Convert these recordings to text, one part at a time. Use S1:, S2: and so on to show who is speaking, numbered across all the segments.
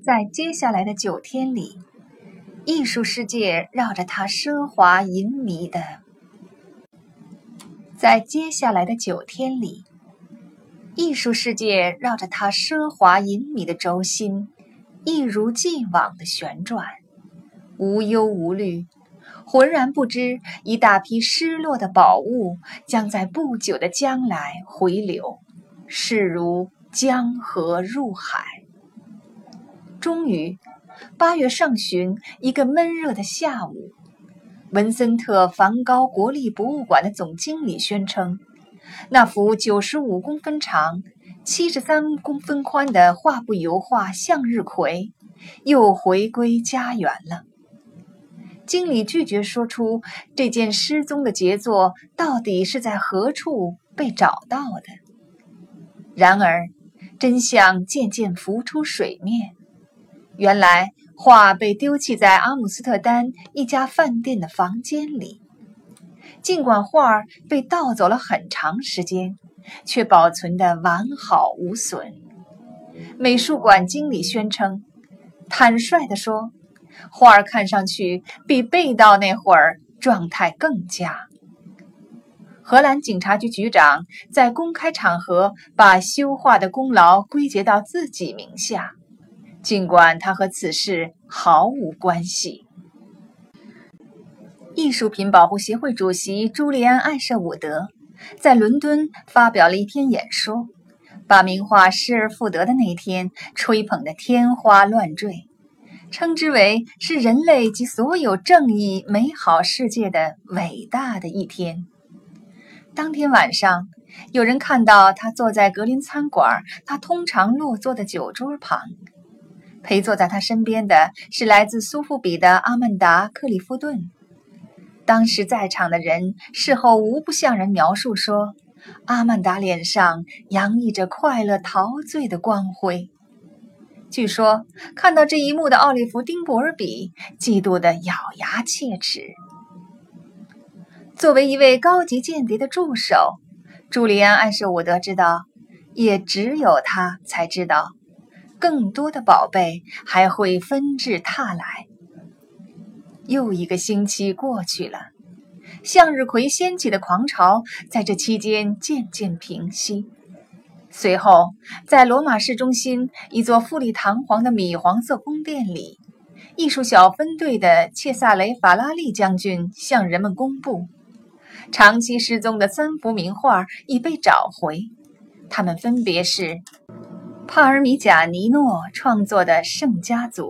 S1: 在接下来的九天里，艺术世界绕着他奢华淫靡的，在接下来的九天里，艺术世界绕着他奢华淫靡的轴心，一如既往的旋转，无忧无虑，浑然不知一大批失落的宝物将在不久的将来回流，势如江河入海。终于，八月上旬一个闷热的下午，文森特·梵高国立博物馆的总经理宣称。那幅九十五公分长、七十三公分宽的画布油画《向日葵》又回归家园了。经理拒绝说出这件失踪的杰作到底是在何处被找到的。然而，真相渐渐浮出水面。原来，画被丢弃在阿姆斯特丹一家饭店的房间里。尽管画儿被盗走了很长时间，却保存得完好无损。美术馆经理宣称，坦率地说，画儿看上去比被盗那会儿状态更佳。荷兰警察局局长在公开场合把修画的功劳归结到自己名下，尽管他和此事毫无关系。艺术品保护协会主席朱利安·艾舍伍德在伦敦发表了一篇演说，把名画失而复得的那天吹捧得天花乱坠，称之为是人类及所有正义美好世界的伟大的一天。当天晚上，有人看到他坐在格林餐馆他通常落座的酒桌旁，陪坐在他身边的是来自苏富比的阿曼达·克里夫顿。当时在场的人事后无不向人描述说，阿曼达脸上洋溢着快乐陶醉的光辉。据说看到这一幕的奥利弗·丁博尔比嫉妒得咬牙切齿。作为一位高级间谍的助手，朱利安·艾舍伍德知道，也只有他才知道，更多的宝贝还会纷至沓来。又一个星期过去了，向日葵掀起的狂潮在这期间渐渐平息。随后，在罗马市中心一座富丽堂皇的米黄色宫殿里，艺术小分队的切萨雷·法拉利将军向人们公布，长期失踪的三幅名画已被找回。它们分别是帕尔米贾尼诺创作的《圣家族》，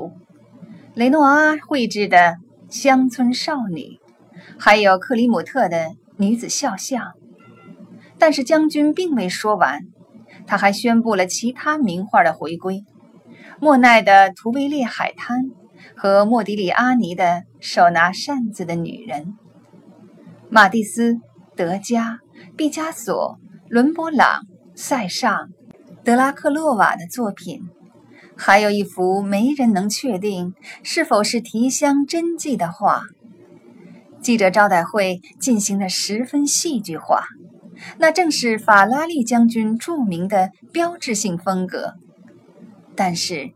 S1: 雷诺阿绘制的。乡村少女，还有克里姆特的女子肖像。但是将军并未说完，他还宣布了其他名画的回归：莫奈的《图维列海滩》和莫迪里阿尼的《手拿扇子的女人》。马蒂斯、德加、毕加索、伦勃朗、塞尚、德拉克洛瓦的作品。还有一幅没人能确定是否是提香真迹的画。记者招待会进行的十分戏剧化，那正是法拉利将军著名的标志性风格。但是，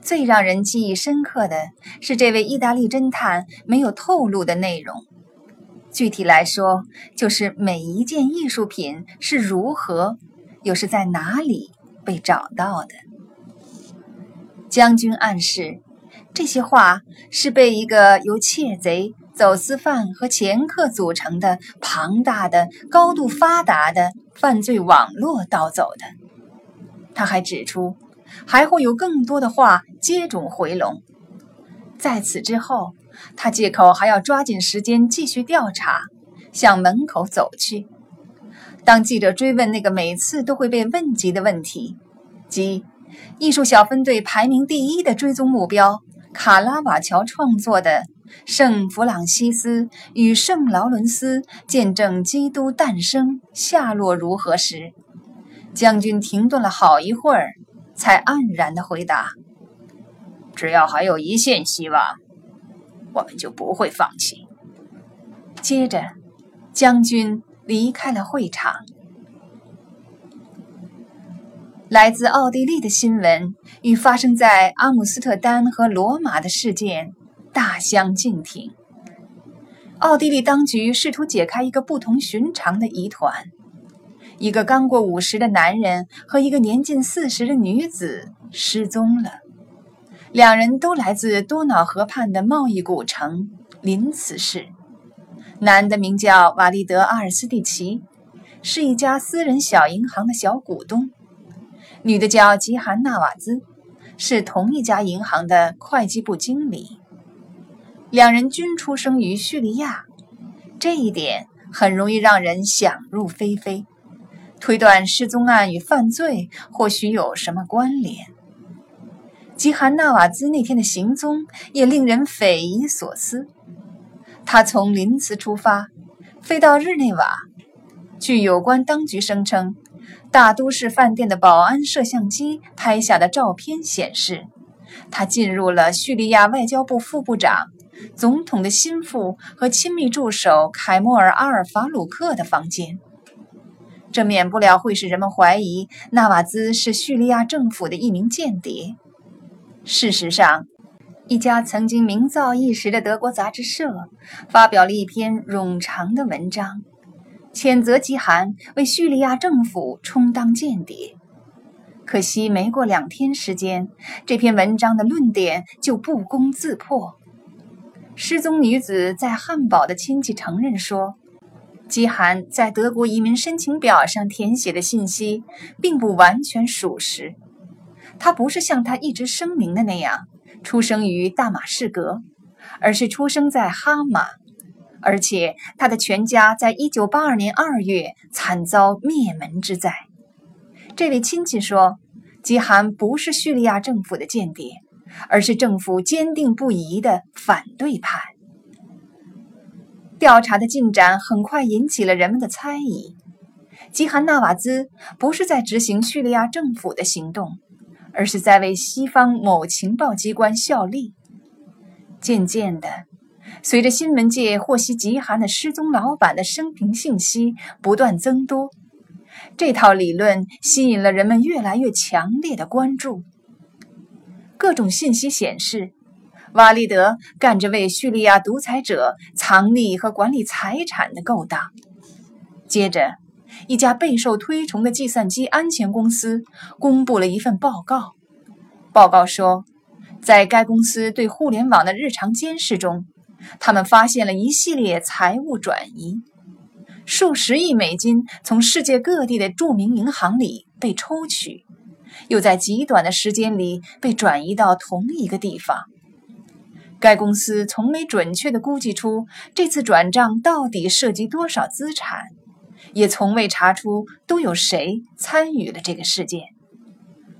S1: 最让人记忆深刻的是这位意大利侦探没有透露的内容。具体来说，就是每一件艺术品是如何，又是在哪里被找到的。将军暗示，这些画是被一个由窃贼、走私犯和掮客组成的庞大的、高度发达的犯罪网络盗走的。他还指出，还会有更多的画接踵回笼。在此之后，他借口还要抓紧时间继续调查，向门口走去。当记者追问那个每次都会被问及的问题，即。艺术小分队排名第一的追踪目标——卡拉瓦乔创作的《圣弗朗西斯与圣劳伦斯见证基督诞生》下落如何时，将军停顿了好一会儿，才黯然地回答：“只要还有一线希望，我们就不会放弃。”接着，将军离开了会场。来自奥地利的新闻与发生在阿姆斯特丹和罗马的事件大相径庭。奥地利当局试图解开一个不同寻常的疑团：一个刚过五十的男人和一个年近四十的女子失踪了。两人都来自多瑙河畔的贸易古城林茨市。男的名叫瓦利德·阿尔斯蒂奇，是一家私人小银行的小股东；女的叫吉韩·纳瓦兹，是同一家银行的会计部经理。两人均出生于叙利亚，这一点很容易让人想入非非，推断失踪案与犯罪或许有什么关联。吉韩纳瓦兹那天的行踪也令人匪夷所思。他从林茨出发，飞到日内瓦。据有关当局声称，大都市饭店的保安摄像机拍下的照片显示，他进入了叙利亚外交部副部长、总统的心腹和亲密助手凯莫尔·阿尔法鲁克的房间。这免不了会使人们怀疑纳瓦兹是叙利亚政府的一名间谍。事实上，一家曾经名噪一时的德国杂志社发表了一篇冗长的文章，谴责吉韩为叙利亚政府充当间谍。可惜，没过两天时间，这篇文章的论点就不攻自破。失踪女子在汉堡的亲戚承认说，吉韩在德国移民申请表上填写的信息并不完全属实。他不是像他一直声明的那样出生于大马士革，而是出生在哈马，而且他的全家在1982年2月惨遭灭门之灾。这位亲戚说，吉罕不是叙利亚政府的间谍，而是政府坚定不移的反对派。调查的进展很快引起了人们的猜疑：吉罕纳瓦兹不是在执行叙利亚政府的行动。而是在为西方某情报机关效力。渐渐的，随着新闻界获悉极寒的失踪老板的生平信息不断增多，这套理论吸引了人们越来越强烈的关注。各种信息显示，瓦利德干着为叙利亚独裁者藏匿和管理财产的勾当。接着。一家备受推崇的计算机安全公司公布了一份报告。报告说，在该公司对互联网的日常监视中，他们发现了一系列财务转移，数十亿美金从世界各地的著名银行里被抽取，又在极短的时间里被转移到同一个地方。该公司从没准确地估计出这次转账到底涉及多少资产。也从未查出都有谁参与了这个事件。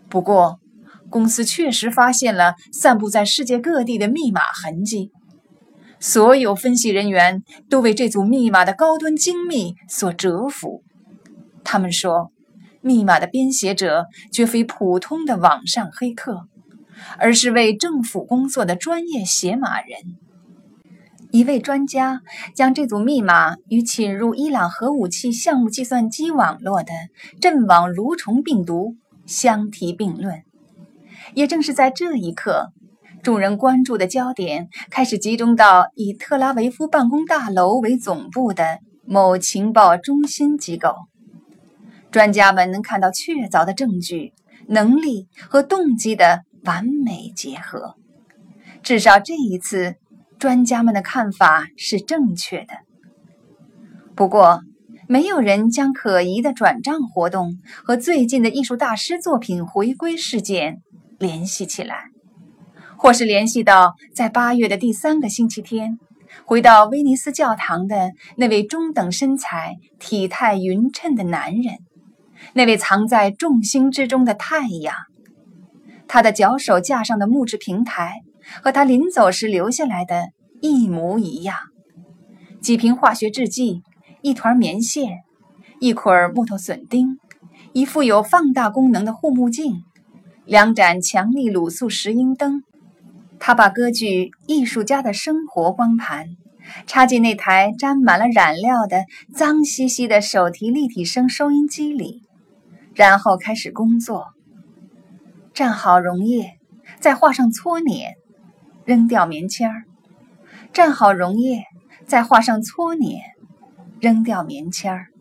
S1: 不过，公司确实发现了散布在世界各地的密码痕迹。所有分析人员都为这组密码的高端精密所折服。他们说，密码的编写者绝非普通的网上黑客，而是为政府工作的专业写码人。一位专家将这组密码与侵入伊朗核武器项目计算机网络的阵亡蠕虫病毒相提并论。也正是在这一刻，众人关注的焦点开始集中到以特拉维夫办公大楼为总部的某情报中心机构。专家们能看到确凿的证据、能力和动机的完美结合。至少这一次。专家们的看法是正确的，不过没有人将可疑的转账活动和最近的艺术大师作品回归事件联系起来，或是联系到在八月的第三个星期天回到威尼斯教堂的那位中等身材、体态匀称的男人，那位藏在众星之中的太阳，他的脚手架上的木质平台。和他临走时留下来的一模一样：几瓶化学制剂、一团棉线、一捆木头笋钉、一副有放大功能的护目镜、两盏强力卤素石英灯。他把歌剧《艺术家的生活》光盘插进那台沾满了染料的脏兮兮的手提立体声收音机里，然后开始工作。蘸好溶液，再画上搓捻，扔掉棉签儿；蘸好溶液，再画上搓捻，扔掉棉签儿。